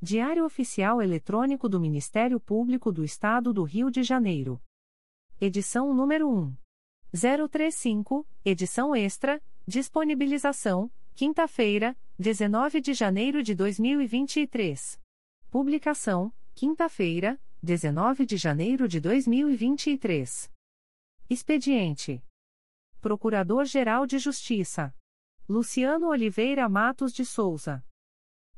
Diário Oficial Eletrônico do Ministério Público do Estado do Rio de Janeiro. Edição número 1. 035, edição extra, disponibilização, quinta-feira, 19 de janeiro de 2023. Publicação, quinta-feira, 19 de janeiro de 2023. Expediente: Procurador-Geral de Justiça Luciano Oliveira Matos de Souza.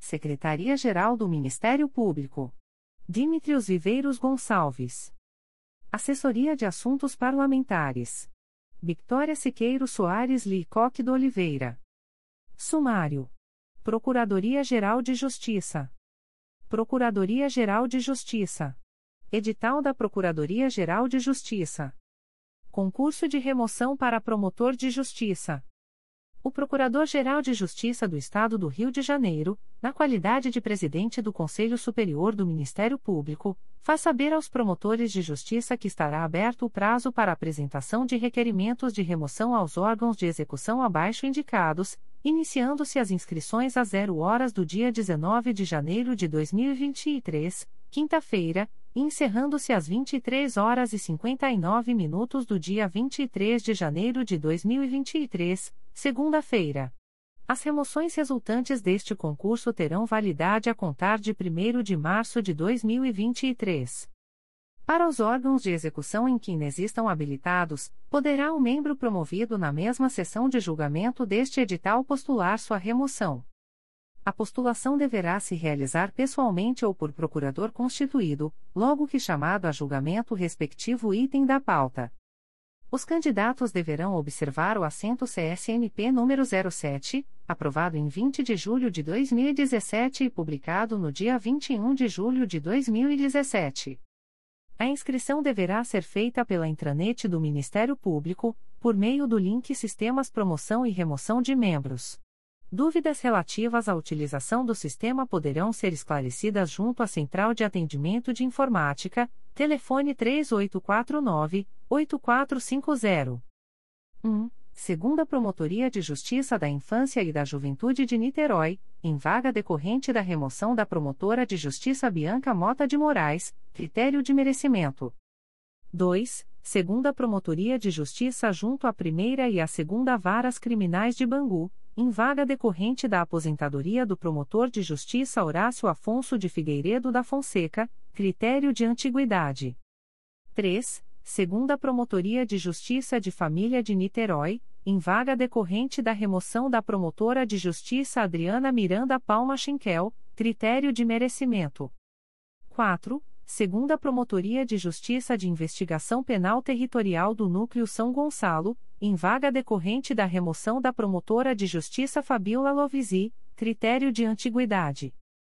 Secretaria-Geral do Ministério Público. Dimitrios Viveiros Gonçalves. Assessoria de Assuntos Parlamentares. Victoria Siqueiro Soares Licoque do Oliveira. Sumário. Procuradoria-Geral de Justiça. Procuradoria-Geral de Justiça. Edital da Procuradoria-Geral de Justiça. Concurso de remoção para promotor de justiça. O Procurador-Geral de Justiça do Estado do Rio de Janeiro, na qualidade de presidente do Conselho Superior do Ministério Público, faz saber aos promotores de justiça que estará aberto o prazo para apresentação de requerimentos de remoção aos órgãos de execução abaixo indicados, iniciando-se as inscrições às 0 horas do dia 19 de janeiro de 2023, quinta-feira, e encerrando-se às 23 horas e 59 minutos do dia 23 de janeiro de 2023, segunda-feira. As remoções resultantes deste concurso terão validade a contar de 1 de março de 2023. Para os órgãos de execução em que inexistam habilitados, poderá o membro promovido na mesma sessão de julgamento deste edital postular sua remoção. A postulação deverá se realizar pessoalmente ou por procurador constituído, logo que chamado a julgamento o respectivo item da pauta. Os candidatos deverão observar o assento CSMP número 07, aprovado em 20 de julho de 2017 e publicado no dia 21 de julho de 2017. A inscrição deverá ser feita pela intranet do Ministério Público, por meio do link Sistemas Promoção e Remoção de Membros. Dúvidas relativas à utilização do sistema poderão ser esclarecidas junto à Central de Atendimento de Informática, telefone 3849-8450. 1. Segunda Promotoria de Justiça da Infância e da Juventude de Niterói, em vaga decorrente da remoção da promotora de Justiça Bianca Mota de Moraes, critério de merecimento. 2. Segunda Promotoria de Justiça junto à Primeira e à Segunda Varas Criminais de Bangu, em vaga decorrente da aposentadoria do promotor de justiça Horácio Afonso de Figueiredo da Fonseca, critério de antiguidade. 3. Segunda Promotoria de Justiça de Família de Niterói, em vaga decorrente da remoção da promotora de justiça Adriana Miranda Palma Schinkel, critério de merecimento. 4 segunda Promotoria de Justiça de Investigação Penal Territorial do Núcleo São Gonçalo, em vaga decorrente da remoção da promotora de justiça Fabiola Lovisi, critério de antiguidade.